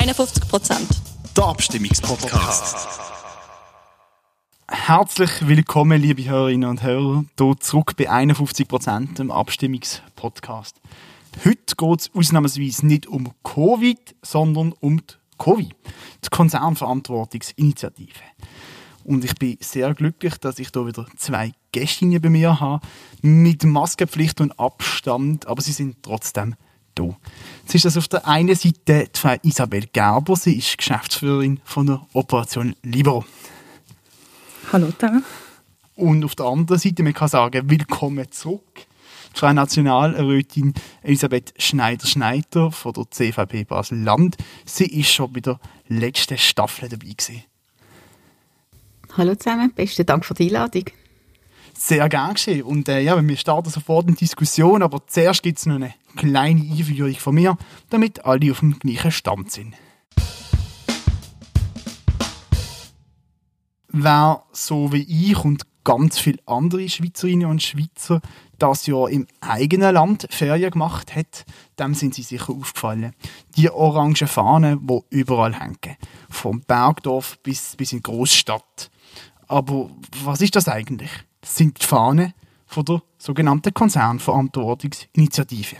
51 Prozent. Der Abstimmungspodcast. Herzlich willkommen, liebe Hörerinnen und Hörer, hier zurück bei 51 Prozent im Abstimmungspodcast. Heute geht es ausnahmsweise nicht um Covid, sondern um die COVI, die Konzernverantwortungsinitiative. Und ich bin sehr glücklich, dass ich hier wieder zwei Gästinnen bei mir habe, mit Maskenpflicht und Abstand, aber sie sind trotzdem da. Jetzt ist das auf der einen Seite die Isabel Gerber, sie ist Geschäftsführerin von der Operation Libero. Hallo zusammen. Und auf der anderen Seite, man kann sagen, willkommen zurück. Die Frau Nationalrätin Elisabeth Schneider-Schneider von der CVP Basel-Land. Sie ist schon bei der letzten Staffel dabei gewesen. Hallo zusammen, besten Dank für die Einladung. Sehr gern geschehen. Und äh, ja, wir starten sofort in die Diskussion, aber zuerst gibt es noch eine kleine Einführung von mir, damit alle auf dem gleichen Stand sind. Wer so wie ich und ganz viele andere Schweizerinnen und Schweizer das Jahr im eigenen Land Ferien gemacht hat, dem sind sie sicher aufgefallen. Die orangen Fahnen, die überall hängen. Vom Bergdorf bis, bis in die Großstadt. Aber was ist das eigentlich? Sind die Fahnen von der sogenannten Konzernverantwortungsinitiative.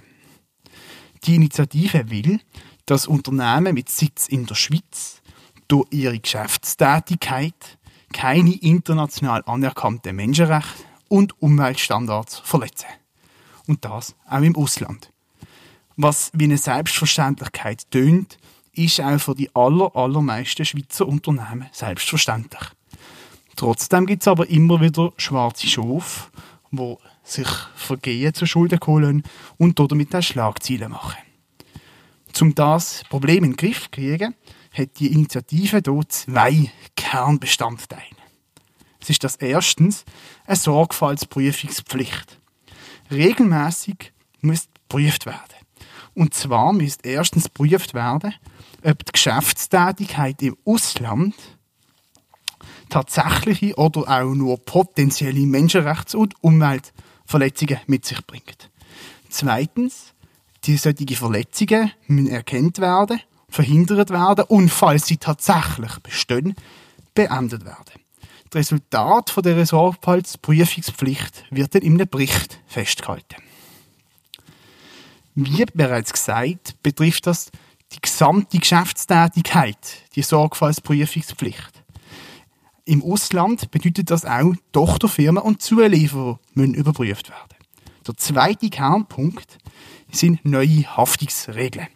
Die Initiative will, dass Unternehmen mit Sitz in der Schweiz durch ihre Geschäftstätigkeit keine international anerkannten Menschenrechte und Umweltstandards verletzen. Und das auch im Ausland. Was wie eine Selbstverständlichkeit tönt, ist auch für die aller, allermeisten Schweizer Unternehmen selbstverständlich. Trotzdem gibt es aber immer wieder schwarze Schafe, die sich Vergehen zu Schulden holen und damit auch Schlagziele machen. Um das Problem in den Griff zu kriegen, hat die Initiative hier zwei Kernbestandteile. Es ist das erstens eine Sorgfaltsprüfungspflicht. Regelmäßig muss geprüft werden. Und zwar muss erstens geprüft werden, ob die Geschäftstätigkeit im Ausland tatsächliche oder auch nur potenzielle Menschenrechts- und Umweltverletzungen mit sich bringt. Zweitens, die solche Verletzungen müssen erkannt werden, verhindert werden und falls sie tatsächlich bestehen, beendet werden. Das Resultat von der Sorgfaltsprüfungspflicht wird dann in einem Bericht festgehalten. Wie bereits gesagt, betrifft das die gesamte Geschäftstätigkeit, die Sorgfaltsprüfungspflicht. Im Ausland bedeutet das auch, Tochterfirmen und Zulieferer müssen überprüft werden. Der zweite Kernpunkt sind neue Haftungsregeln.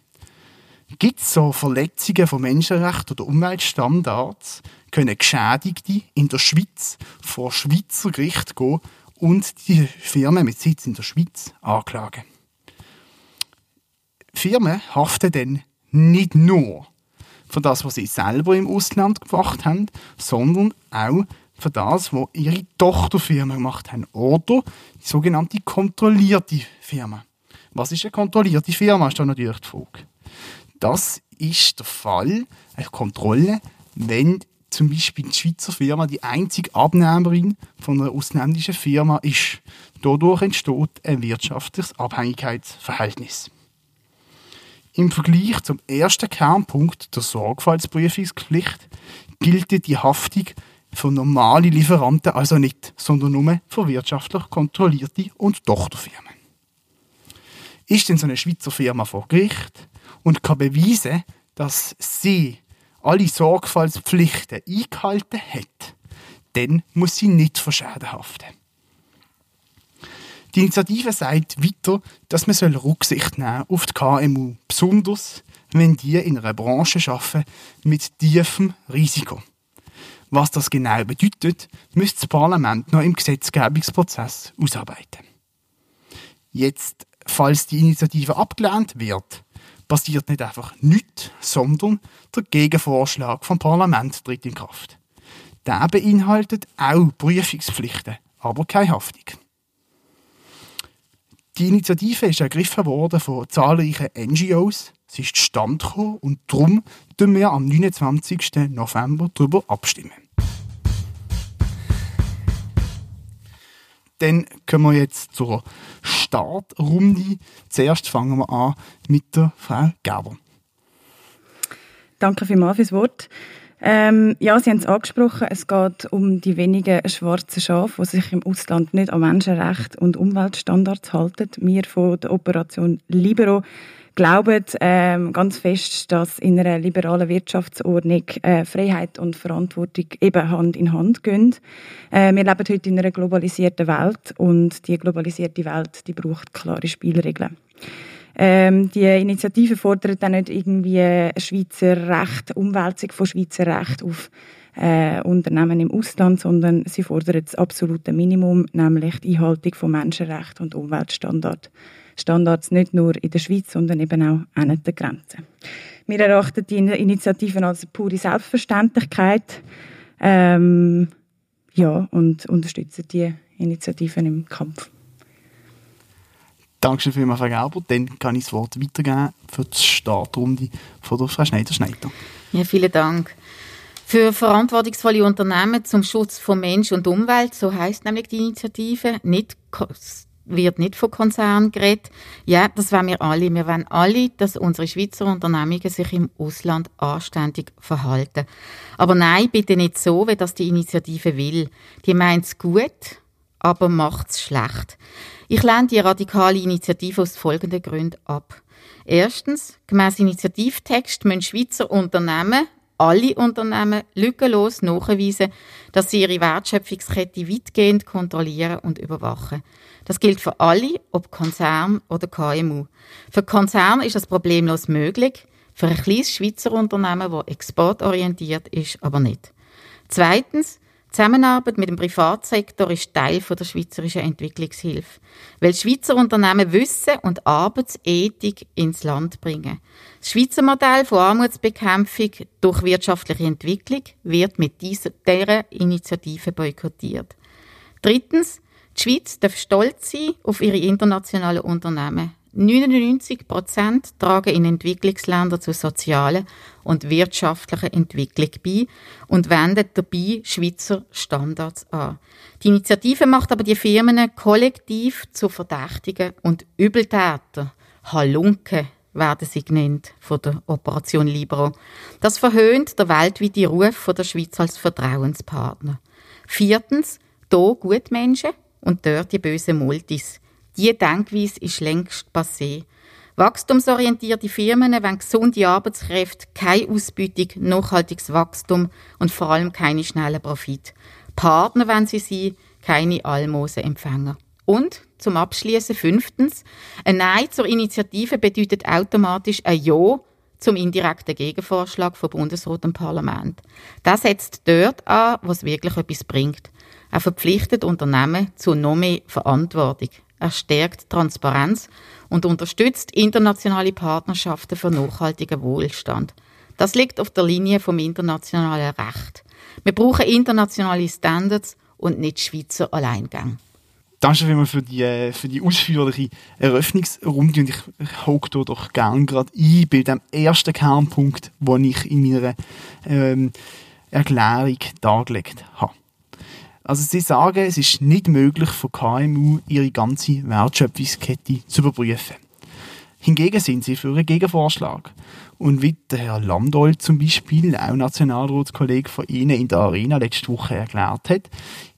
Gibt es so Verletzungen von Menschenrechten oder Umweltstandards, können Geschädigte in der Schweiz vor Schweizer Gericht gehen und die Firmen mit Sitz in der Schweiz anklagen. Firmen haften dann nicht nur für das, was sie selber im Ausland gemacht haben, sondern auch für das, was ihre Tochterfirmen gemacht haben. Oder die sogenannte kontrollierte Firma. Was ist eine kontrollierte Firma, ist da natürlich die Frage. Das ist der Fall, eine Kontrolle, wenn zum Beispiel die Schweizer Firma die einzige Abnehmerin von einer ausländischen Firma ist. Dadurch entsteht ein wirtschaftliches Abhängigkeitsverhältnis. Im Vergleich zum ersten Kernpunkt der Sorgfaltsprüfungspflicht gilt die Haftung für normale Lieferanten also nicht, sondern nur für wirtschaftlich kontrollierte und Tochterfirmen. Ist denn so eine Schweizer Firma vor Gericht und kann beweisen, dass sie alle Sorgfaltspflichten eingehalten hat, dann muss sie nicht für Schäden haften. Die Initiative sagt weiter, dass man Rücksicht nehmen auf die KMU, besonders wenn die in einer Branche arbeiten mit tiefem Risiko. Was das genau bedeutet, müsste das Parlament noch im Gesetzgebungsprozess ausarbeiten. Jetzt, falls die Initiative abgelehnt wird, passiert nicht einfach nichts, sondern der Gegenvorschlag vom Parlament tritt in Kraft. Der beinhaltet auch Prüfungspflichten, aber keine Haftung. Die Initiative ist ergriffen worden von zahlreichen NGOs. Sie ist Stand und darum tun wir am 29. November darüber abstimmen. Dann kommen wir jetzt zur Startrunde. Zuerst fangen wir an mit der Frau Gerber. danke vielmals fürs Wort. Ähm, ja, Sie haben es angesprochen, es geht um die wenigen schwarzen Schafe, die sich im Ausland nicht an Menschenrechte und Umweltstandards halten. Wir von der Operation Libero glauben ähm, ganz fest, dass in einer liberalen Wirtschaftsordnung äh, Freiheit und Verantwortung eben Hand in Hand gehen. Äh, wir leben heute in einer globalisierten Welt und die globalisierte Welt die braucht klare Spielregeln. Ähm, die Initiative fordert dann nicht irgendwie Schweizer Recht, Umwälzung von Schweizer Recht auf äh, Unternehmen im Ausland, sondern sie fordert das absolute Minimum, nämlich die Einhaltung von Menschenrechten und Umweltstandards. Standards nicht nur in der Schweiz, sondern eben auch an den Grenzen. Wir erachten die Initiativen als pure Selbstverständlichkeit ähm, ja, und unterstützen die Initiativen im Kampf. Dankeschön vielmals, Frau Gerber. Dann kann ich das Wort weitergeben für die Startrunde von der Frau Schneider-Schneider. Ja, vielen Dank. Für verantwortungsvolle Unternehmen zum Schutz von Mensch und Umwelt, so heißt nämlich die Initiative, nicht, wird nicht von Konzernen geredet. Ja, das wollen wir alle. Wir wollen alle, dass unsere Schweizer Unternehmungen sich im Ausland anständig verhalten. Aber nein, bitte nicht so, wie das die Initiative will. Die meint es gut, aber macht es schlecht. Ich lehne die radikale Initiative aus folgenden Gründen ab. Erstens, gemäss Initiativtext müssen Schweizer Unternehmen, alle Unternehmen, lückenlos nachweisen, dass sie ihre Wertschöpfungskette weitgehend kontrollieren und überwachen. Das gilt für alle, ob Konzern oder KMU. Für Konzerne ist das problemlos möglich, für ein kleines Schweizer Unternehmen, das exportorientiert ist, aber nicht. Zweitens, Zusammenarbeit mit dem Privatsektor ist Teil der schweizerischen Entwicklungshilfe, weil Schweizer Unternehmen Wissen und Arbeitsethik ins Land bringen. Das Schweizer Modell von Armutsbekämpfung durch wirtschaftliche Entwicklung wird mit dieser, dieser Initiative boykottiert. Drittens, die Schweiz darf stolz sein auf ihre internationalen Unternehmen. 99 Prozent tragen in Entwicklungsländern zur sozialen und wirtschaftlichen Entwicklung bei und wenden dabei Schweizer Standards an. Die Initiative macht aber die Firmen kollektiv zu Verdächtigen und Übeltäter. Halunke werden sie genannt von der Operation Libero. Das verhöhnt der weltweite Ruf von der Schweiz als Vertrauenspartner. Viertens, hier Gutmenschen und dort die bösen Multis. Diese Denkweise ist längst passé. Wachstumsorientierte Firmen wollen gesunde Arbeitskräfte, keine Ausbeutung, nachhaltiges Wachstum und vor allem keine schnellen Profit. Partner wenn sie sein, keine Almosenempfänger. Und zum Abschließen fünftens, ein Nein zur Initiative bedeutet automatisch ein Ja zum indirekten Gegenvorschlag vom Bundesrat und Parlament. Das setzt dort an, was wirklich etwas bringt. Er verpflichtet Unternehmen zu noch mehr Verantwortung. Er stärkt Transparenz und unterstützt internationale Partnerschaften für nachhaltigen Wohlstand. Das liegt auf der Linie vom internationalen Recht. Wir brauchen internationale Standards und nicht Schweizer Alleingang. Danke vielmals für die, äh, für die ausführliche Eröffnungsrunde und ich, hake da doch gerne gerade ein bei dem ersten Kernpunkt, den ich in meiner ähm, Erklärung dargelegt habe. Also sie sagen, es ist nicht möglich für KMU ihre ganze Wertschöpfungskette zu überprüfen. Hingegen sind sie für einen Gegenvorschlag. Und wie der Herr Landolt zum Beispiel, auch Nationalratskollege von Ihnen in der Arena letzte Woche erklärt hat,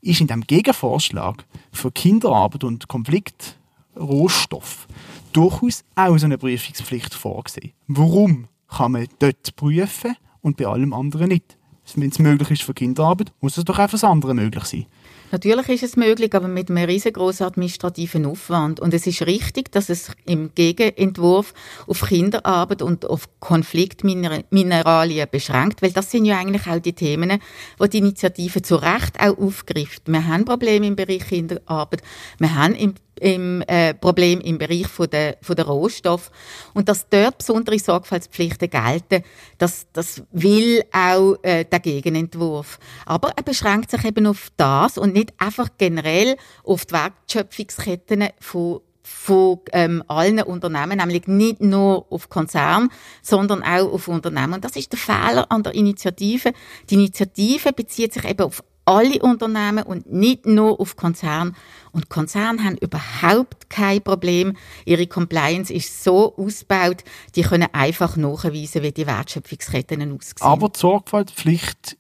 ist in dem Gegenvorschlag für Kinderarbeit und Konfliktrohstoff durchaus auch so eine Prüfungspflicht vorgesehen. Warum kann man dort prüfen und bei allem anderen nicht? Wenn es möglich ist für Kinderarbeit, muss es doch auch für das andere möglich sein. Natürlich ist es möglich, aber mit einem riesengroßen administrativen Aufwand. Und es ist richtig, dass es im Gegenentwurf auf Kinderarbeit und auf Konfliktmineralien beschränkt, weil das sind ja eigentlich auch die Themen, die die Initiative zu Recht auch aufgreift. Wir haben Probleme im Bereich Kinderarbeit, wir haben im im äh, Problem im Bereich von der, von der Rohstoff und dass dort besondere Sorgfaltspflichten gelten, das, das will auch äh, der Gegenentwurf. Aber er beschränkt sich eben auf das und nicht einfach generell auf die Wertschöpfungsketten von von ähm, allen Unternehmen, nämlich nicht nur auf Konzern, sondern auch auf Unternehmen. Und das ist der Fehler an der Initiative. Die Initiative bezieht sich eben auf alle Unternehmen und nicht nur auf Konzerne. Und Konzerne haben überhaupt kein Problem. Ihre Compliance ist so ausgebaut, die können einfach nachweisen, wie die Wertschöpfungsketten aussehen. Aber die Sorgfaltspflicht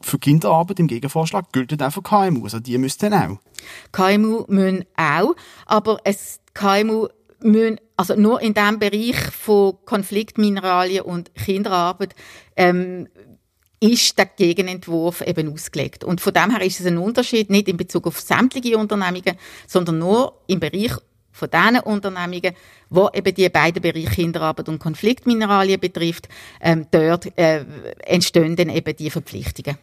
für Kinderarbeit im Gegenvorschlag gilt auch für KMU. Also die müssten auch. KMU müssen auch, aber es KMU müssen, also nur in dem Bereich von Konfliktmineralien und Kinderarbeit ähm, ist der Gegenentwurf eben ausgelegt. Und von dem her ist es ein Unterschied, nicht in Bezug auf sämtliche Unternehmungen, sondern nur im Bereich von diesen Unternehmungen, wo eben die beiden Bereiche Kinderarbeit und Konfliktmineralien betrifft, ähm, dort äh, entstehen dann eben die Verpflichtungen.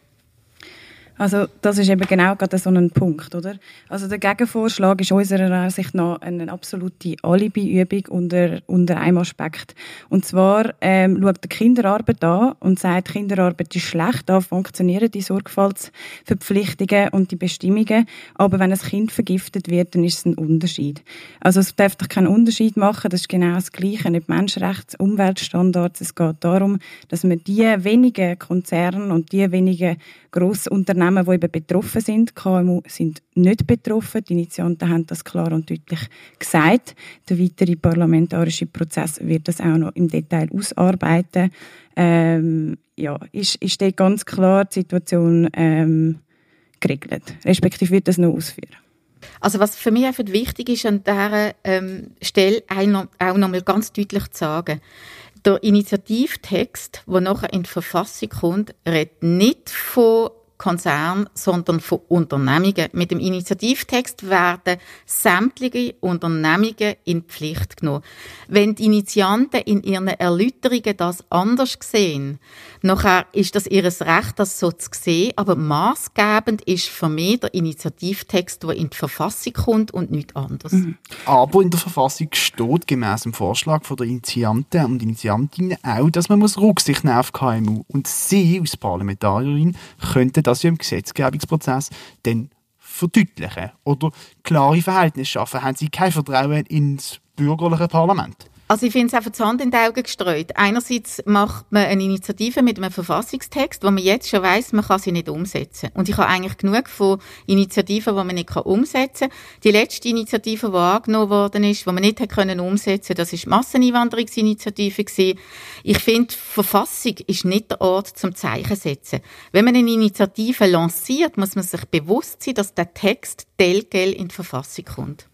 Also das ist eben genau gerade so ein Punkt, oder? Also der Gegenvorschlag ist unserer Ansicht nach eine absolute Alibi-Übung unter, unter einem Aspekt. Und zwar ähm, schaut der Kinderarbeit an und sagt, Kinderarbeit ist schlecht, da funktionieren die Sorgfaltsverpflichtungen und die Bestimmungen, aber wenn ein Kind vergiftet wird, dann ist es ein Unterschied. Also es darf doch keinen Unterschied machen, das ist genau das Gleiche, nicht Menschenrechts-, Umweltstandards, es geht darum, dass man die wenigen Konzerne und die wenigen grossen Unternehmen die eben betroffen sind. KMU sind nicht betroffen. Die Initianten haben das klar und deutlich gesagt. Der weitere parlamentarische Prozess wird das auch noch im Detail ausarbeiten. Ähm, ja, ist, ist dort ganz klar die Situation ähm, geregelt. Respektive wird das noch ausführen. Also was für mich einfach wichtig ist, an dieser ähm, Stelle auch noch mal ganz deutlich zu sagen, der Initiativtext, der nachher in die Verfassung kommt, redet nicht von Konzern, sondern von Unternehmungen. Mit dem Initiativtext werden sämtliche Unternehmungen in Pflicht genommen. Wenn die Initianten in ihren Erläuterungen das anders sehen, nachher ist das ihr Recht, das so zu sehen, aber maßgebend ist für mich der Initiativtext, der in die Verfassung kommt und nichts anderes. Mhm. Aber in der Verfassung steht gemäß dem Vorschlag von der Initianten und Initiantinnen auch, dass man muss Rücksicht nehmen auf KMU und sie als Parlamentarierin könnten das ja im Gesetzgebungsprozess dann verdeutlichen oder klare Verhältnisse schaffen. Haben Sie kein Vertrauen ins bürgerliche Parlament? Also ich finde es einfach die Hand in die Augen gestreut. Einerseits macht man eine Initiative mit einem Verfassungstext, wo man jetzt schon weiß, man kann sie nicht umsetzen. Und ich habe eigentlich genug von Initiativen, die man nicht umsetzen kann. Die letzte Initiative, die angenommen worden ist, die man nicht können umsetzen das ist die Masseneinwanderungsinitiative. Ich finde, Verfassung ist nicht der Ort zum Zeichen setzen. Wenn man eine Initiative lanciert, muss man sich bewusst sein, dass der Text telgel in die Verfassung kommt.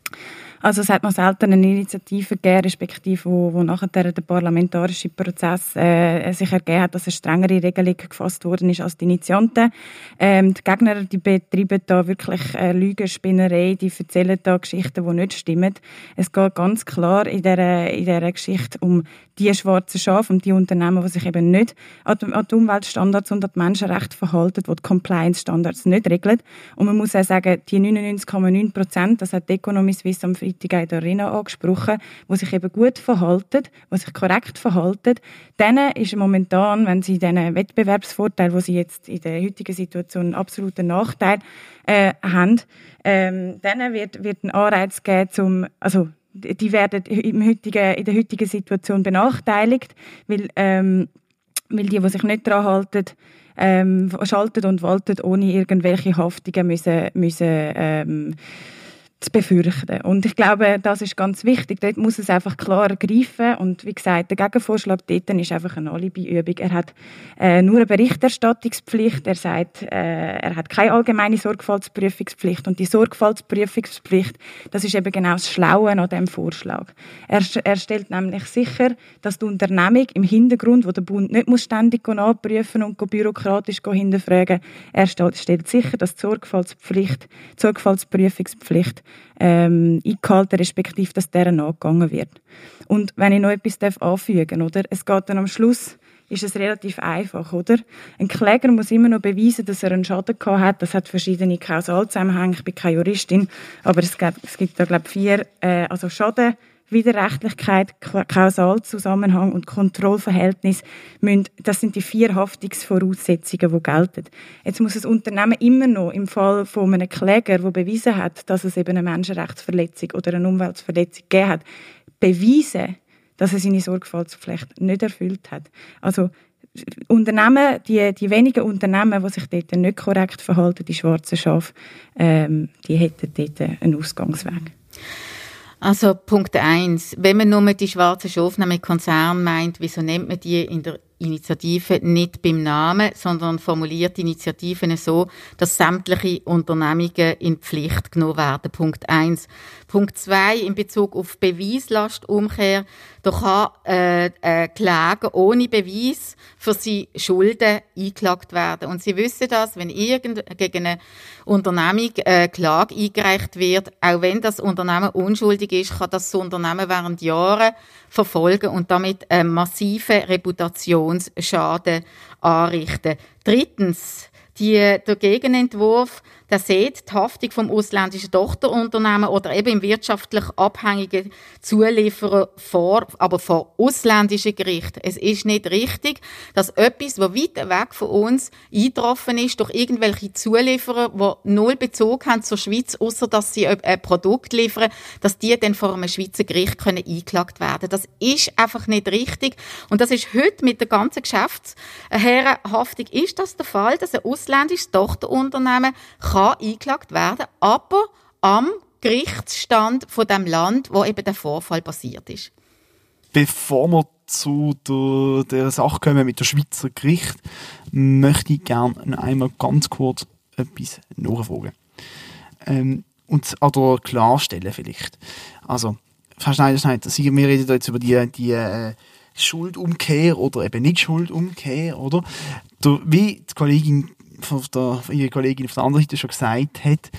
Also es hat noch selten eine Initiative gegeben, respektive wo, wo nachher der parlamentarische Prozess äh, sich ergeben hat, dass eine strengere Regelung gefasst worden ist als die Initianten. Ähm, die Gegner die betreiben da wirklich äh, Lügenspinnerei, die erzählen da Geschichten, die nicht stimmen. Es geht ganz klar in dieser, in dieser Geschichte um die schwarzen Schafe und die Unternehmen, die sich eben nicht an die Umweltstandards und an die Menschenrechte verhalten, die die Compliance-Standards nicht regeln. Und man muss auch sagen, die 99,9 Prozent, das hat die Economy Suisse am Freitag in der Arena angesprochen, die sich eben gut verhalten, die sich korrekt verhalten, denen ist momentan, wenn sie diesen Wettbewerbsvorteil, wo sie jetzt in der heutigen Situation einen absoluten Nachteil äh, haben, ähm, denen wird, wird ein Anreiz geben, zum, also die werden im heutigen, in der heutigen Situation benachteiligt, weil, ähm, weil die, die sich nicht daran halten, ähm, schalten und walten, ohne irgendwelche Haftungen müssen, müssen ähm, zu befürchten. Und ich glaube, das ist ganz wichtig. Dort muss es einfach klar greifen. Und wie gesagt, der Gegenvorschlag dort ist einfach eine Alibi-Übung. Er hat äh, nur eine Berichterstattungspflicht. Er sagt, äh, er hat keine allgemeine Sorgfaltsprüfungspflicht. Und die Sorgfaltsprüfungspflicht, das ist eben genau das Schlaue an diesem Vorschlag. Er, er stellt nämlich sicher, dass die Unternehmung im Hintergrund, wo der Bund nicht muss ständig nachprüfen und bürokratisch hinterfragen, er stellt sicher, dass die Sorgfaltspflicht, die Sorgfaltsprüfungspflicht ähm, eingehalten, respektive dass deren nachgegangen wird. Und wenn ich noch etwas darf anfügen oder? Es geht dann am Schluss ist es relativ einfach, oder? Ein Kläger muss immer noch beweisen, dass er einen Schaden gehabt hat. Das hat verschiedene Kausalzusammenhänge. Ich bin keine Juristin, aber es gibt, es gibt da, glaube ich, vier, äh, also Schaden, Widerrechtlichkeit, Kausalzusammenhang und Kontrollverhältnis müssen, das sind die vier Haftungsvoraussetzungen, die gelten. Jetzt muss das Unternehmen immer noch im Fall von einem Kläger, der bewiesen hat, dass es eben eine Menschenrechtsverletzung oder eine Umweltverletzung gegeben hat, beweisen, dass er seine Sorgfaltspflicht nicht erfüllt hat. Also Unternehmen, die, die wenigen Unternehmen, die sich dort nicht korrekt verhalten, die schwarzen Schafe, ähm, die hätten dort einen Ausgangsweg. Also Punkt eins: Wenn man nur die schwarzen Schafe mit Konzern meint, wieso nennt man die in der Initiative nicht beim Namen, sondern formuliert Initiativen so, dass sämtliche Unternehmungen in Pflicht genommen werden. Punkt eins. Punkt zwei in Bezug auf Beweislastumkehr. Da kann äh, äh, Klage ohne Beweis für sie Schulden eingeklagt werden. Und Sie wissen das, wenn irgend gegen eine Unternehmung äh, Klage eingereicht wird, auch wenn das Unternehmen unschuldig ist, kann das Unternehmen während Jahren verfolgen und damit einen massiven Reputationsschaden anrichten. Drittens, die, der Gegenentwurf der sieht die Haftung vom ausländischen Tochterunternehmen oder eben im wirtschaftlich abhängigen Zulieferer vor, aber vor ausländischen Gerichten. Es ist nicht richtig, dass etwas, was weit weg von uns eingetroffen ist, durch irgendwelche Zulieferer, die null Bezug haben zur Schweiz, außer dass sie ein Produkt liefern, dass die dann vor einem Schweizer Gericht können eingeklagt werden. Das ist einfach nicht richtig. Und das ist heute mit der ganzen Geschäftsherrenhaftung ist das der Fall, dass ein ausländisches Tochterunternehmen eingeklagt werden, aber am Gerichtsstand von dem Land, wo eben der Vorfall passiert ist. Bevor wir zu der, der Sache kommen mit der Schweizer Gericht, möchte ich gerne einmal ganz kurz etwas nachfragen. Ähm, und, oder klarstellen vielleicht. Also, Frau Schneider-Schneider, wir reden jetzt über die, die äh, Schuldumkehr oder eben nicht Schuldumkehr, oder? Der, wie die Kollegin von der, ihre Kollegin auf der anderen Seite schon gesagt hat,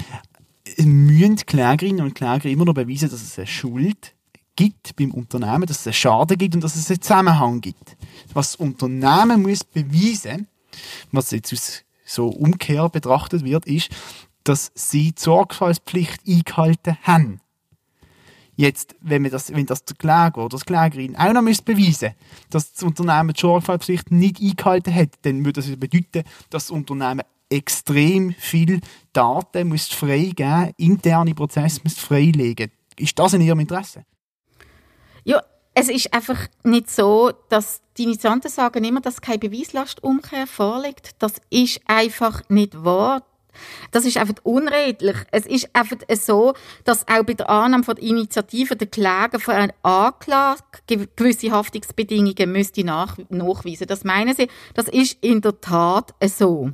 müssen Klägerinnen und Kläger immer noch beweisen, dass es eine Schuld gibt beim Unternehmen, dass es einen Schaden gibt und dass es einen Zusammenhang gibt. Was das Unternehmen muss beweisen, was jetzt so umgekehrt betrachtet wird, ist, dass sie die Sorgfaltspflicht eingehalten haben. Jetzt, wenn, wir das, wenn das der Kläger oder das Klägerin auch noch beweisen müsste, dass das Unternehmen die Sorgfaltspflicht nicht eingehalten hat, dann würde das bedeuten, dass das Unternehmen extrem viel Daten muss freigeben, interne Prozesse muss freilegen. Ist das in Ihrem Interesse? Ja, es ist einfach nicht so, dass die Initianten sagen immer, dass keine Beweislastumkehr vorliegt. Das ist einfach nicht wahr. Das ist einfach unredlich. Es ist einfach so, dass auch bei der Annahme von der Initiative der Kläger von einer Anklage gewisse Haftungsbedingungen müsste nach nachweisen. Das meinen Sie, das ist in der Tat so.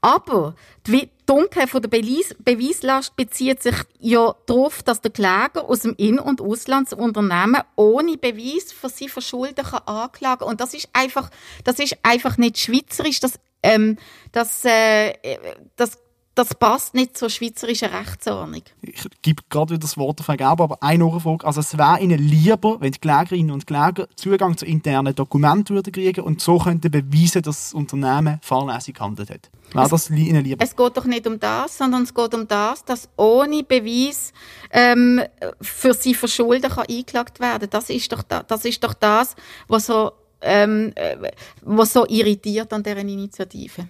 Aber die Dunkelheit von der Beweislast bezieht sich ja darauf, dass der Kläger aus dem In- und Auslandsunternehmen ohne Beweis für sie Verschulden kann anklagen Und das ist einfach, das ist einfach nicht schweizerisch. Das, ähm, das, äh, das das passt nicht zur schweizerischen Rechtsordnung. Ich gebe gerade wieder das Wort auf Vergeben, aber eine Nachfrage. Also es wäre Ihnen lieber, wenn die Klägerinnen und Kläger Zugang zu internen Dokumenten würden kriegen und so könnten beweisen, dass das Unternehmen fahrlässig gehandelt hat. Wäre das Ihnen lieber? Es geht doch nicht um das, sondern es geht um das, dass ohne Beweis ähm, für sie Verschulden kann eingeklagt werden. Das ist doch, da, das, ist doch das, was so, ähm, äh, was so irritiert an dieser Initiative.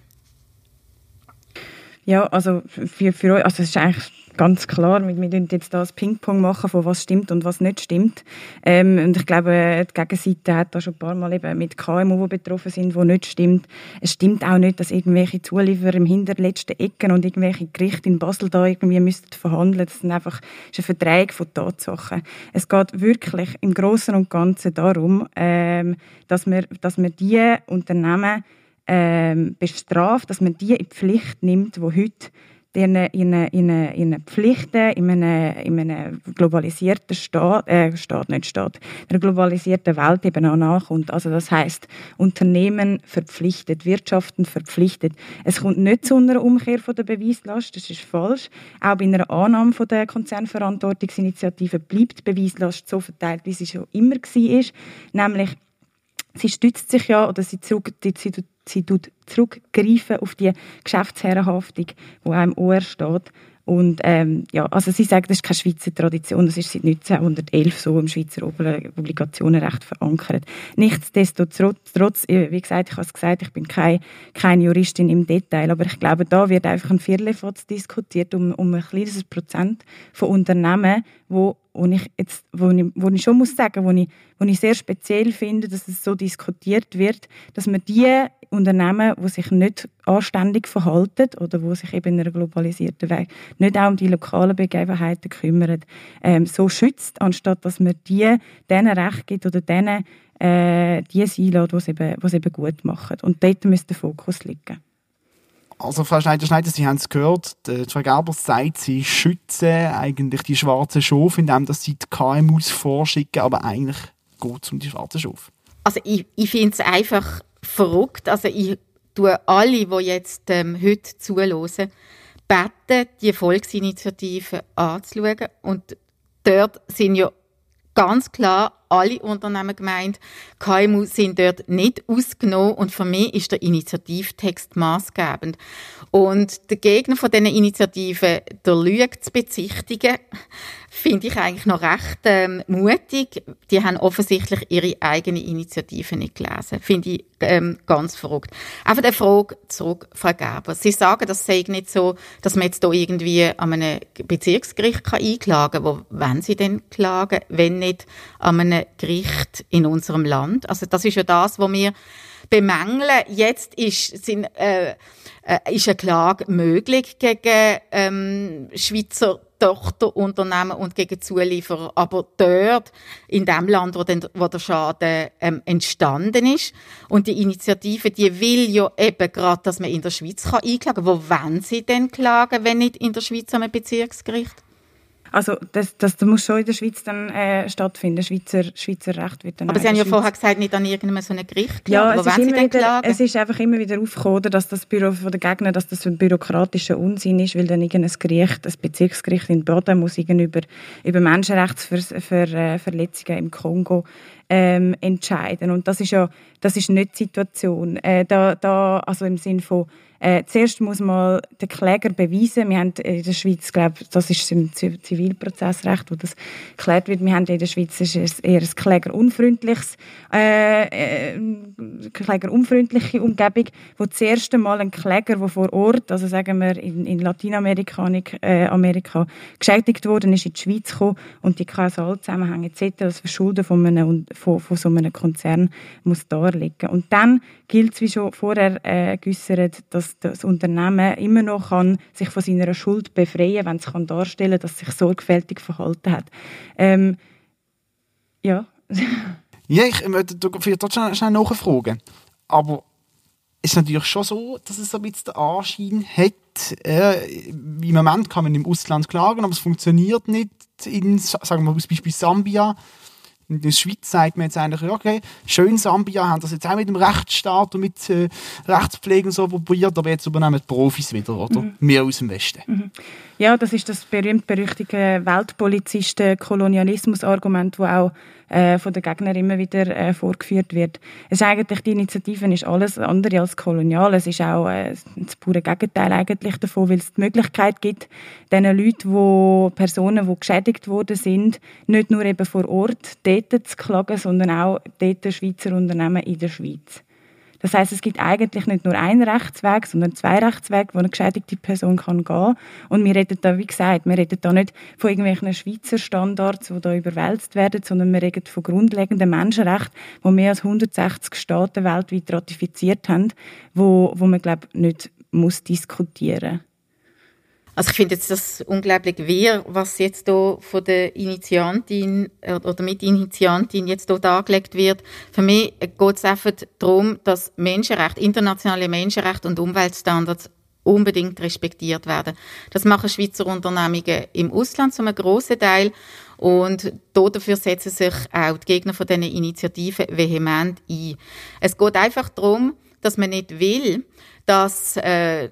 Ja, also für, für euch, also es ist eigentlich ganz klar, wir, wir jetzt das Ping-Pong machen, von was stimmt und was nicht stimmt. Ähm, und ich glaube, die Gegenseite hat da schon ein paar Mal eben mit KMU, die betroffen sind, wo nicht stimmt. Es stimmt auch nicht, dass irgendwelche Zulieferer im hinterletzten Ecken und irgendwelche Gerichte in Basel da irgendwie müssten verhandeln. Das sind einfach das ist ein Vertrag von Tatsachen. Es geht wirklich im Großen und Ganzen darum, ähm, dass wir, dass wir die Unternehmen ähm, bestraft, dass man die in die Pflicht nimmt, die heute in ihren Pflichten in einem, in einem globalisierten Staat, äh, Staat, nicht Staat, in einer globalisierten Welt eben auch nachkommt. Also das heißt, Unternehmen verpflichtet, Wirtschaften verpflichtet. Es kommt nicht zu einer Umkehr von der Beweislast, das ist falsch. Auch bei einer Annahme von der Konzernverantwortungsinitiative bleibt die Beweislast so verteilt, wie sie schon immer war, nämlich sie stützt sich ja oder sie, zurück, sie sie zurückgreifen auf die Geschäftsherrenhaftung, die im OR steht. Und ähm, ja, also sie sagt, das ist keine Schweizer Tradition, das ist seit 1911 so im Schweizer Obligationenrecht verankert. Nichtsdestotrotz, äh, wie gesagt, ich habe es gesagt, ich bin keine, keine Juristin im Detail, aber ich glaube, da wird einfach ein Viertelfatz diskutiert um, um ein kleines Prozent von Unternehmen, die wo ich jetzt, wo ich, wo ich schon muss sagen, wo ich, wo ich sehr speziell finde, dass es so diskutiert wird, dass man die Unternehmen, die sich nicht anständig verhalten oder wo sich eben in einer globalisierten Welt nicht auch um die lokalen Begebenheiten kümmern, ähm, so schützt, anstatt dass man die denen Recht gibt oder denen äh, die einlädt, die es eben, eben gut machen. Und dort müsste der Fokus liegen. Also Frau Schneider-Schneider, Sie haben es gehört, Frau Gerber sagt, sie schützen eigentlich die schwarzen Schafe, indem sie die KMUs vorschicken, aber eigentlich geht es um die schwarzen Schafe. Also ich, ich finde es einfach verrückt. Also ich tue alle, die jetzt ähm, heute zuhören, beten, die Volksinitiative anzuschauen. Und dort sind ja ganz klar alle Unternehmen gemeint. KMU sind dort nicht ausgenommen und für mich ist der Initiativtext maßgebend. Und der Gegner von diesen Initiativen, der Lüge zu bezichtigen, finde ich eigentlich noch recht ähm, mutig. Die haben offensichtlich ihre eigene Initiative nicht gelesen. Finde ich ähm, ganz verrückt. Einfach eine Frage zurück, Frau Gerber. Sie sagen, das sei nicht so, dass man jetzt hier irgendwie an einem Bezirksgericht kann einklagen kann. Wo wollen Sie denn klagen, wenn nicht an einem Gericht in unserem Land? Also das ist ja das, was wir bemängeln. Jetzt ist, sind, äh, äh, ist eine Klage möglich gegen ähm, Schweizer Tochterunternehmen und gegen Zulieferer. Aber dort, in dem Land, wo, den, wo der Schaden ähm, entstanden ist. Und die Initiative, die will ja eben gerade, dass man in der Schweiz kann einklagen kann. Wo wollen sie denn klagen, wenn nicht in der Schweiz am Bezirksgericht? Also das, das, das muss schon in der Schweiz dann äh, stattfinden. Schweizer, Schweizer Recht wird dann Aber Sie haben ja Schweiz. vorher gesagt, nicht an irgendeinem so einem Gericht klagen. Ja, es ist, immer wieder, es ist einfach immer wieder aufgekommen, dass das Büro von der Gegner, dass das ein bürokratischer Unsinn ist, weil dann irgendein Gericht, ein Bezirksgericht in Baden muss über, über Menschenrechtsverletzungen im Kongo ähm, entscheiden. Und das ist ja das ist nicht die Situation. Äh, da, da, also im Sinne von äh, zuerst muss man den Kläger beweisen. Wir haben in der Schweiz, glaube das ist im Zivilprozessrecht, wo das geklärt wird. Wir haben in der Schweiz ist eher ein klägerunfreundliches, äh, äh, klägerunfreundliche Umgebung, wo das erste Mal ein Kläger, der vor Ort, also sagen wir in, in Lateinamerika, äh, Amerika, geschädigt worden ist, in die Schweiz gekommen und die Kausalzusammenhänge etc., das Verschulden von, einem, von, von so einem Konzern muss darlegen. Und dann gilt es, wie schon vorher äh, geäussert, dass dass das Unternehmen immer noch kann sich von seiner Schuld befreien kann, wenn es kann darstellen kann, dass es sich sorgfältig verhalten hat. Ähm, ja. ja, ich möchte vielleicht schnell, schnell nachfragen. Aber es ist natürlich schon so, dass es ein bisschen den Anschein hat, äh, im Moment kann man im Ausland klagen, aber es funktioniert nicht in, sagen wir mal, Beispiel Sambia in der Schweiz sagt man jetzt eigentlich, okay, schön Sambia haben das jetzt auch mit dem Rechtsstaat und mit äh, Rechtspflege und so probiert, aber jetzt übernehmen die Profis wieder, oder? Mhm. Mehr aus dem Westen. Mhm. Ja, das ist das berühmt-berüchtigte Weltpolizisten-Kolonialismus-Argument, das auch äh, von den Gegnern immer wieder äh, vorgeführt wird. Es ist eigentlich, die Initiative ist alles andere als kolonial. Es ist auch äh, das pure Gegenteil eigentlich davon, weil es die Möglichkeit gibt, diesen Leuten, wo Personen, die geschädigt worden sind, nicht nur eben vor Ort dort zu klagen, sondern auch dort Schweizer Unternehmen in der Schweiz. Das heißt, es gibt eigentlich nicht nur einen Rechtsweg, sondern zwei Rechtswege, wo eine geschädigte Person kann gehen. Und wir reden da, wie gesagt, wir reden da nicht von irgendwelchen Schweizer Standards, die da überwälzt werden, sondern wir reden von grundlegenden Menschenrechten, die mehr als 160 Staaten weltweit ratifiziert haben, wo, wo man glaube nicht muss diskutieren also ich finde jetzt das unglaublich wehr, was jetzt hier von der Initiantin oder Mitinitiantin jetzt hier dargelegt wird. Für mich geht es einfach darum, dass Menschenrechte, internationale Menschenrechte und Umweltstandards unbedingt respektiert werden. Das machen Schweizer Unternehmungen im Ausland zu einem grossen Teil und dafür setzen sich auch die Gegner von diesen Initiativen vehement ein. Es geht einfach darum, dass man nicht will, dass äh,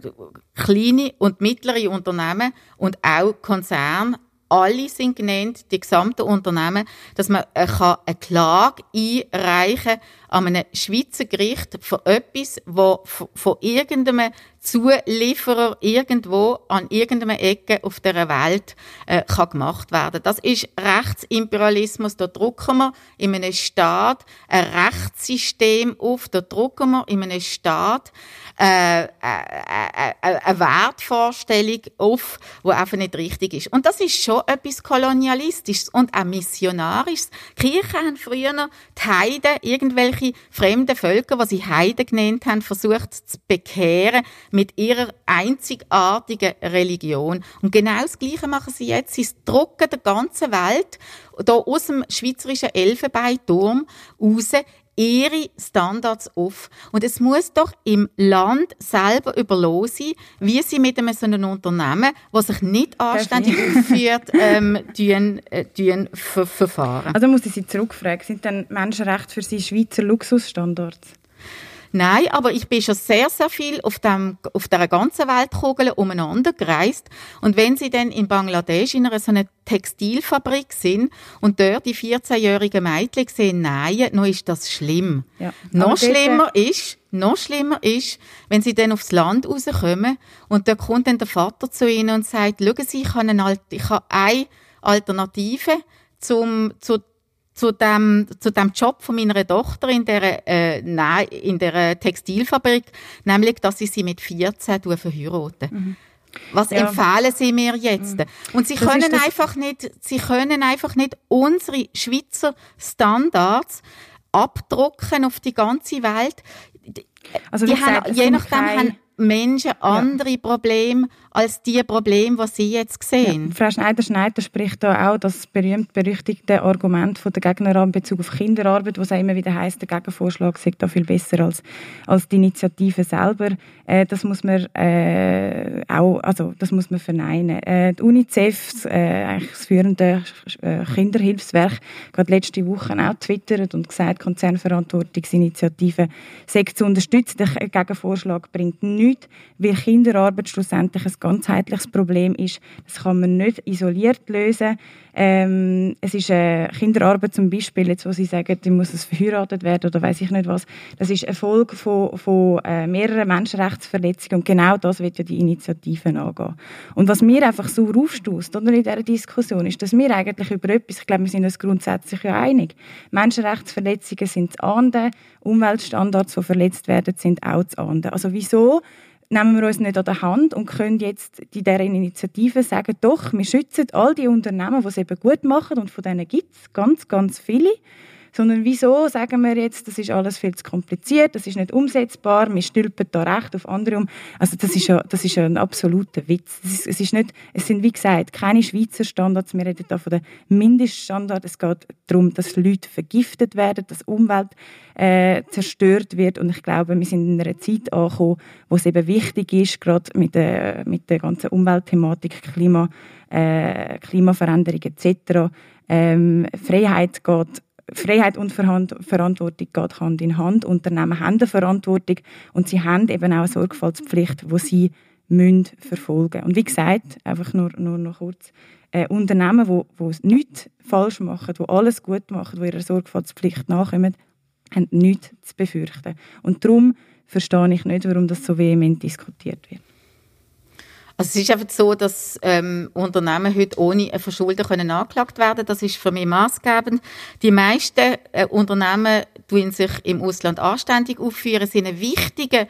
kleine und mittlere Unternehmen und auch Konzerne alle sind genannt, die gesamten Unternehmen, dass man äh, kann eine Klage einreichen an einem Schweizer Gericht für etwas, wo von irgendeinem Zulieferer irgendwo an irgendeiner Ecke auf der Welt äh, kann gemacht werden. Das ist Rechtsimperialismus. Da drucken wir in einem Staat ein Rechtssystem auf. Da drucken wir in einem Staat äh, äh, äh, äh, eine Wertvorstellung auf, die einfach nicht richtig ist. Und das ist schon etwas Kolonialistisches und auch Missionarisches. Die Kirchen haben früher die Heiden, irgendwelche fremden Völker, die sie Heiden genannt haben, versucht zu bekehren mit ihrer einzigartigen Religion. Und genau das Gleiche machen sie jetzt. Sie drucken der ganzen Welt da aus dem schweizerischen Elfenbeinturm raus ihre Standards auf. Und es muss doch im Land selber überlassen sein, wie sie mit einem so einem Unternehmen, das sich nicht anständig aufführt, ähm, tun, äh, tun ver verfahren. Also muss ich Sie zurückfragen, sind denn Menschenrechte für Sie Schweizer Luxusstandards? Nein, aber ich bin schon sehr, sehr viel auf, dem, auf der ganzen Weltkugel umeinander gereist. Und wenn Sie dann in Bangladesch in einer so einer Textilfabrik sind und dort die 14-jährigen Mädchen sehen, nein, noch ist das schlimm. Ja. Noch schlimmer ist, noch schlimmer ist, wenn sie dann aufs Land rauskommen und da kommt dann der Vater zu ihnen und sagt, schauen Sie, ich habe eine, ich habe eine Alternative zum, zu zu dem, zu dem Job von meiner Tochter in der, äh, nein, in der Textilfabrik, nämlich, dass ich sie mit 14 verheirate. Mhm. Was ja. empfehlen Sie mir jetzt? Mhm. Und Sie das können einfach nicht, Sie können einfach nicht unsere Schweizer Standards abdrucken auf die ganze Welt. Also, die haben, je nachdem haben Menschen andere ja. Probleme als die Probleme, die Sie jetzt sehen. Ja, Frau Schneider-Schneider spricht da auch das berühmt-berüchtigte Argument von der Gegnerin in Bezug auf Kinderarbeit, wo es immer wieder heißt, der Gegenvorschlag sei da viel besser als, als die Initiative selber. Äh, das muss man äh, auch, also das muss man verneinen. Äh, die UNICEF, äh, eigentlich das führende äh, Kinderhilfswerk, gerade letzte Woche auch twittert und gesagt, Konzernverantwortungsinitiative sei zu unterstützen. Der Gegenvorschlag bringt nichts, weil Kinderarbeit schlussendlich ein ganzheitliches Problem ist. Das kann man nicht isoliert lösen. Ähm, es ist eine Kinderarbeit zum Beispiel, jetzt, wo Sie sagen, die muss es verheiratet werden oder weiß ich nicht was. Das ist eine Folge von, von äh, mehreren Menschenrechtsverletzungen und genau das wird ja die Initiative angehen. Und was mir einfach so aufstößt oder in dieser Diskussion ist, dass wir eigentlich über etwas, ich glaube, wir sind uns grundsätzlich ja einig, Menschenrechtsverletzungen sind zu ahnden, Umweltstandards, die verletzt werden, sind auch zu ahnden. Also wieso nehmen wir uns nicht an der Hand und können jetzt in dieser Initiative sagen, doch, wir schützen all die Unternehmen, die es eben gut machen und von denen gibt es ganz, ganz viele sondern wieso sagen wir jetzt, das ist alles viel zu kompliziert, das ist nicht umsetzbar, wir stülpen da recht auf andere um. Also das ist ja, das ist ja ein absoluter Witz. Es, ist, es, ist nicht, es sind, wie gesagt, keine Schweizer Standards, wir reden da von den Mindeststandards. Es geht darum, dass Leute vergiftet werden, dass Umwelt äh, zerstört wird und ich glaube, wir sind in einer Zeit angekommen, wo es eben wichtig ist, gerade mit der, mit der ganzen Umweltthematik, Klima, äh, Klimaveränderung etc., ähm, Freiheit geht Freiheit und Verantwortung geht Hand in Hand. Unternehmen haben eine Verantwortung und sie haben eben auch eine Sorgfaltspflicht, die sie müssen verfolgen Und wie gesagt, einfach nur, nur noch kurz, äh, Unternehmen, wo, wo nichts falsch machen, die alles gut machen, die ihrer Sorgfaltspflicht nachkommen, haben nichts zu befürchten. Und darum verstehe ich nicht, warum das so vehement diskutiert wird. Also es ist einfach so, dass ähm, Unternehmen heute ohne ein Verschulden können angeklagt werden. Das ist für mich maßgebend. Die meisten äh, Unternehmen tun sich im Ausland anständig aufführen, sind ein wichtiger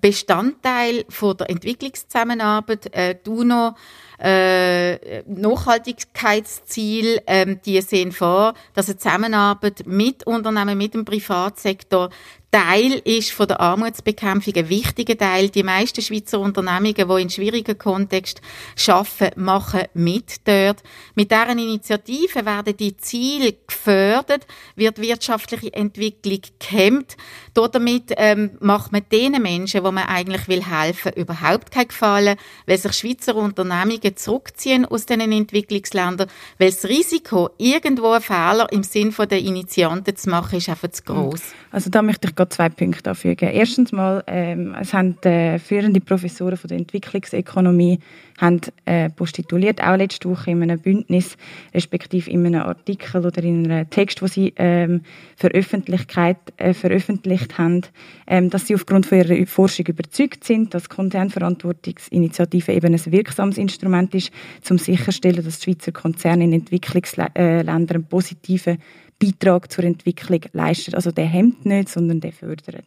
Bestandteil von der Entwicklungszusammenarbeit. Äh, die UNO äh, Nachhaltigkeitsziel, ähm, die sehen vor, dass eine Zusammenarbeit mit Unternehmen, mit dem Privatsektor Teil ist von der Armutsbekämpfung, ein wichtiger Teil. Die meisten Schweizer Unternehmungen, die in schwierigen Kontext arbeiten, machen mit dort. Mit deren Initiativen werden die Ziele gefördert, wird wirtschaftliche Entwicklung gehemmt. Damit ähm, macht man den Menschen, wo man eigentlich will helfen, überhaupt keinen Gefallen, weil sich Schweizer Unternehmungen zurückziehen aus den Entwicklungsländern, weil das Risiko, irgendwo einen Fehler im Sinn der Initianten zu machen, ist einfach zu groß. Also da möchte ich gerade zwei Punkte anfügen. Erstens mal, ähm, es haben äh, führende Professoren von der Entwicklungsökonomie haben äh, postuliert, auch letzte Woche in einem Bündnis, respektive in einem Artikel oder in einem Text, wo sie ähm, Veröffentlichkeit, äh, veröffentlicht haben, ähm, dass sie aufgrund von ihrer Forschung überzeugt sind, dass Konzernverantwortungsinitiative eben ein wirksames Instrument ist, um sicherzustellen, dass Schweizer Konzerne in Entwicklungsländern einen positiven Beitrag zur Entwicklung leisten. Also der hemmt nicht, sondern der fördert.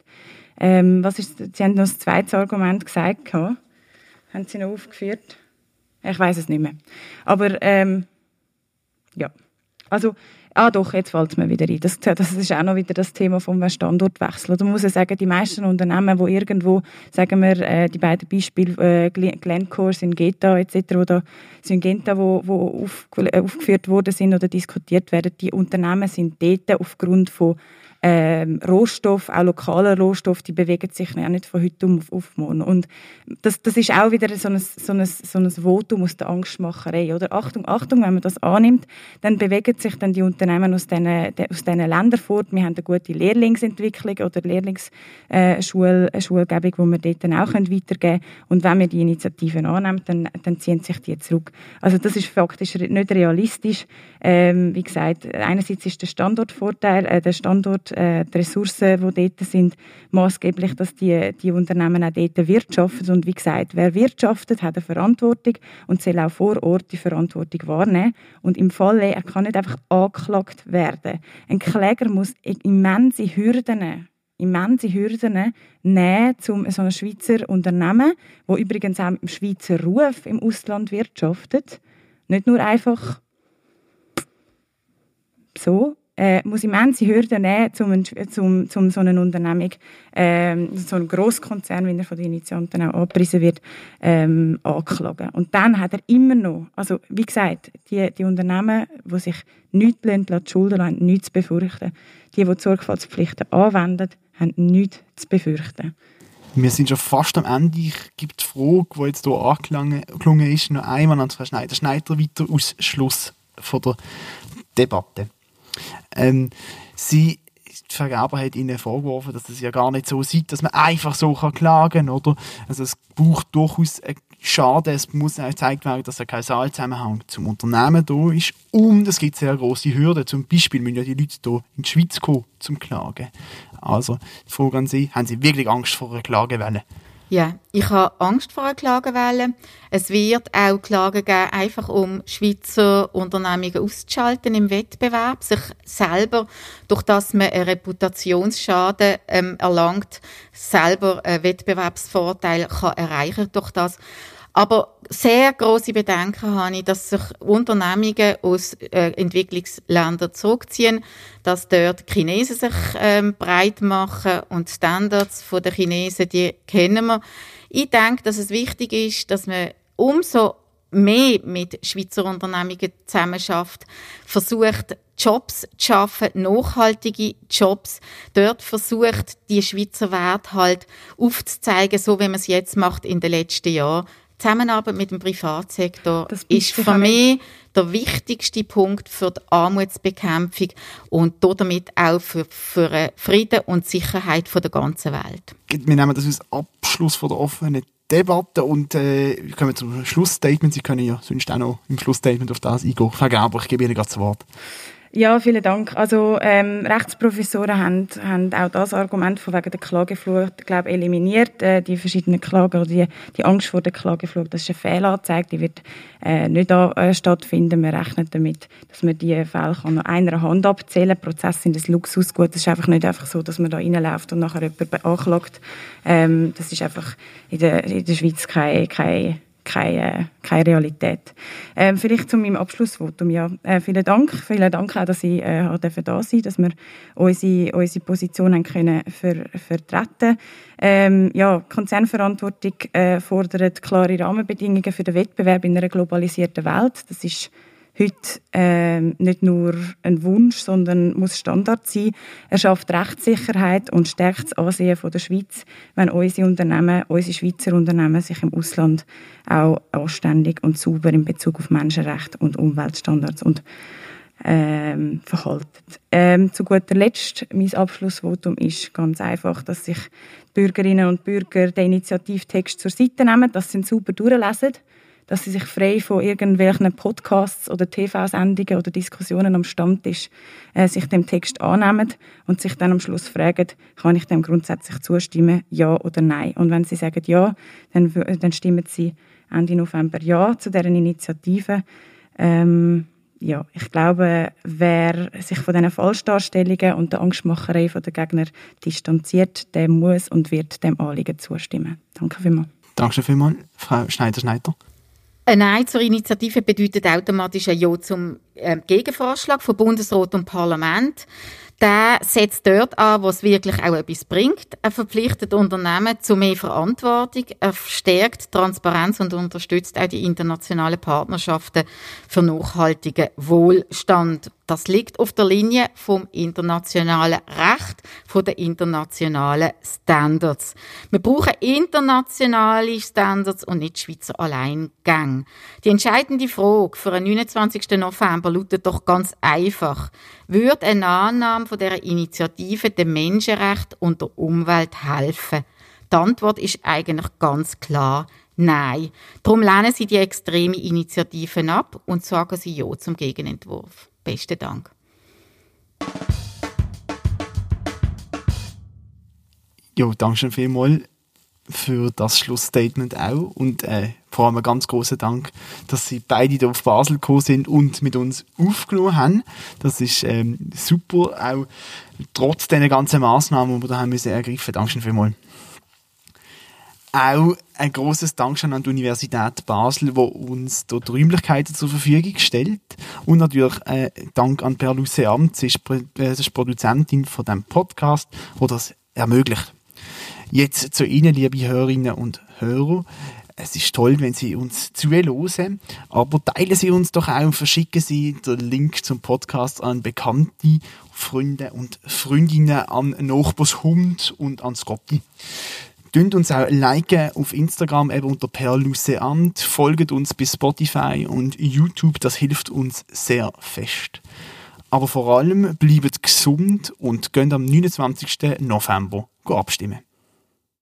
Ähm, was ist, Sie haben noch ein zweites Argument gesagt. Haben Sie noch aufgeführt? Ich weiß es nicht mehr. Aber ähm, ja, also Ah doch, jetzt fällt es mir wieder ein. Das, das ist auch noch wieder das Thema vom Standortwechsel. Da muss ich sagen, die meisten Unternehmen, wo irgendwo, sagen wir, äh, die beiden Beispiele, äh, Glencore, Syngenta etc., wo Syngenta, wo, wo auf, äh, aufgeführt worden sind oder diskutiert werden, die Unternehmen sind dort aufgrund von ähm, Rohstoff, auch lokaler Rohstoff, die bewegen sich ja nicht von heute auf, auf morgen. Und das, das ist auch wieder so ein, so, ein, so ein Votum aus der Angstmacherei. Oder? Achtung, Achtung, wenn man das annimmt, dann bewegen sich dann die Unternehmen aus diesen, aus diesen Ländern fort. Wir haben eine gute Lehrlingsentwicklung oder Lehrlingsschulgebung, äh, die wir dort dann auch weitergeben können. Und wenn man die Initiativen annimmt, dann, dann ziehen sich die zurück. Also das ist faktisch nicht realistisch. Ähm, wie gesagt, einerseits ist der Standortvorteil, äh, der Standort äh, die Ressourcen, die dort sind, maßgeblich, dass die, die Unternehmen auch dort wirtschaften. Und wie gesagt, wer wirtschaftet, hat eine Verantwortung und soll auch vor Ort die Verantwortung wahrnehmen. Und im Fall, er kann nicht einfach angeklagt werden. Ein Kläger muss immense Hürden immense Hürden nehmen, um so ein Schweizer Unternehmen, wo übrigens auch mit dem Schweizer Ruf im Ausland wirtschaftet, nicht nur einfach so, äh, muss immense Hürden nehmen, um, zum, zum so eine Unternehmung, ähm, so ein Grosskonzern, wie er von den Initianten auch angepriesen wird, ähm, anklagen. Und dann hat er immer noch, also wie gesagt, die, die Unternehmen, die sich nichts lassen, die Schulden haben nichts zu befürchten. Die, die die Sorgfaltspflichten anwenden, haben nichts zu befürchten. Wir sind schon fast am Ende. Ich gebe die Frage, die jetzt hier angeklungen ist, noch einmal an Frau Schneider. Schneider weiter aus Schluss von der Debatte. Ähm, sie, die Vergaber hat ihnen vorgeworfen, dass es ja gar nicht so sieht, dass man einfach so kann klagen oder? Also es braucht durchaus einen Schaden. Es muss auch gezeigt werden, dass ein Kausalzusammenhang zum Unternehmen da ist. Und es gibt sehr große Hürden. Zum Beispiel müssen ja die Leute hier in die Schweiz kommen, zum Klagen. Also, die Frage an Sie, haben Sie wirklich Angst vor einer Klagewelle? Ja, ich habe Angst vor einer Klagewelle. Es wird auch Klagen geben, einfach um Schweizer Unternehmungen auszuschalten im Wettbewerb, sich selber, durch das man einen Reputationsschaden ähm, erlangt, selber einen Wettbewerbsvorteil kann erreichen durch das. Aber sehr große Bedenken habe ich, dass sich Unternehmungen aus äh, Entwicklungsländern zurückziehen, dass dort Chinesen sich ähm, breit machen und Standards von der Chinesen, die kennen wir. Ich denke, dass es wichtig ist, dass man umso mehr mit Schweizer Unternehmungen zusammenarbeitet, versucht, Jobs zu schaffen, nachhaltige Jobs. Dort versucht, die Schweizer Werte halt aufzuzeigen, so wie man es jetzt macht in den letzten Jahren. Zusammenarbeit mit dem Privatsektor ist für mich der wichtigste Punkt für die Armutsbekämpfung und damit auch für, für Frieden und Sicherheit von der ganzen Welt. Wir nehmen das als Abschluss von der offenen Debatte und äh, kommen zum Schlussstatement. Sie können ja sonst auch noch im Schlussstatement auf das eingehen. Frau Gerber, ich gebe Ihnen gerade das Wort. Ja, vielen Dank. Also ähm, Rechtsprofessoren haben, haben auch das Argument von wegen der Klageflucht, glaube eliminiert. Äh, die verschiedenen Klagen oder die, die Angst vor der Klageflucht, das ist eine Fehlanzeige, die wird äh, nicht da, äh, stattfinden. Wir rechnen damit, dass man die Fälle kann an einer Hand abzählen. Prozesse sind ein Luxusgut. Es ist einfach nicht einfach so, dass man da reinläuft und nachher jemand anklagt. Ähm, das ist einfach in der, in der Schweiz kein, kein keine, keine Realität. Ähm, vielleicht zu meinem Abschlussvotum. Ja, äh, vielen Dank. Vielen Dank auch, dass ich äh, da sein dass wir unsere, unsere Position können ver, vertreten ähm, ja, Konzernverantwortung äh, fordert klare Rahmenbedingungen für den Wettbewerb in einer globalisierten Welt. Das ist heute äh, nicht nur ein Wunsch, sondern muss Standard sein. Er schafft Rechtssicherheit und stärkt das Ansehen von der Schweiz, wenn unsere Unternehmen, unsere Schweizer Unternehmen sich im Ausland auch anständig und sauber in Bezug auf Menschenrechte und Umweltstandards und ähm, verhalten. Ähm, zu guter Letzt, mein Abschlussvotum ist ganz einfach, dass sich die Bürgerinnen und Bürger den Initiativtext zur Seite nehmen, dass sie ihn super durchlesen, dass sie sich frei von irgendwelchen Podcasts oder TV-Sendungen oder Diskussionen am Stammtisch äh, sich dem Text annehmen und sich dann am Schluss fragen, kann ich dem grundsätzlich zustimmen, ja oder nein. Und wenn sie sagen ja, dann, dann stimmen sie Ende November ja zu deren Initiative. Ähm, ja, ich glaube, wer sich von diesen Falschdarstellungen und der Angstmacherei der Gegner distanziert, der muss und wird dem Anliegen zustimmen. Danke vielmals. Danke vielmals, Frau Schneider-Schneider. Ein Nein zur Initiative bedeutet automatisch ein Ja zum äh, Gegenvorschlag von Bundesrat und Parlament. Der setzt dort an, wo es wirklich auch etwas bringt. Er verpflichtet Unternehmen zu mehr Verantwortung. Er stärkt Transparenz und unterstützt auch die internationalen Partnerschaften für nachhaltigen Wohlstand. Das liegt auf der Linie vom internationalen Recht, von den internationalen Standards. Wir brauchen internationale Standards und nicht Schweizer Alleingang. Die entscheidende Frage für den 29. November lautet doch ganz einfach. Würde eine Annahme von dieser Initiative dem Menschenrecht und der Umwelt helfen? Die Antwort ist eigentlich ganz klar Nein. Darum lehnen Sie die extreme Initiativen ab und sagen Sie Ja zum Gegenentwurf. Besten Dank. Ja, danke schön vielmals für das Schlussstatement auch und äh, vor allem einen ganz großen Dank, dass Sie beide hier auf Basel gekommen sind und mit uns aufgenommen haben. Das ist ähm, super, auch trotz dieser ganzen Massnahmen, die wir da haben müssen ergreifen. Danke schön vielmals. Auch ein großes Dankeschön an die Universität Basel, wo uns dort Räumlichkeiten zur Verfügung stellt. Und natürlich äh, Dank an Perluce Amt, sie ist, äh, Produzentin von dem Podcast, wo das ermöglicht. Jetzt zu Ihnen, liebe Hörerinnen und Hörer. Es ist toll, wenn Sie uns zuhören, aber teilen Sie uns doch auch und verschicken Sie den Link zum Podcast an Bekannte, Freunde und Freundinnen, an Nachbarshund und an Scotty. Tönt uns auch liken auf Instagram eben unter Perluseant, folgt uns bei Spotify und YouTube, das hilft uns sehr fest. Aber vor allem bleibt gesund und geht am 29. November abstimmen.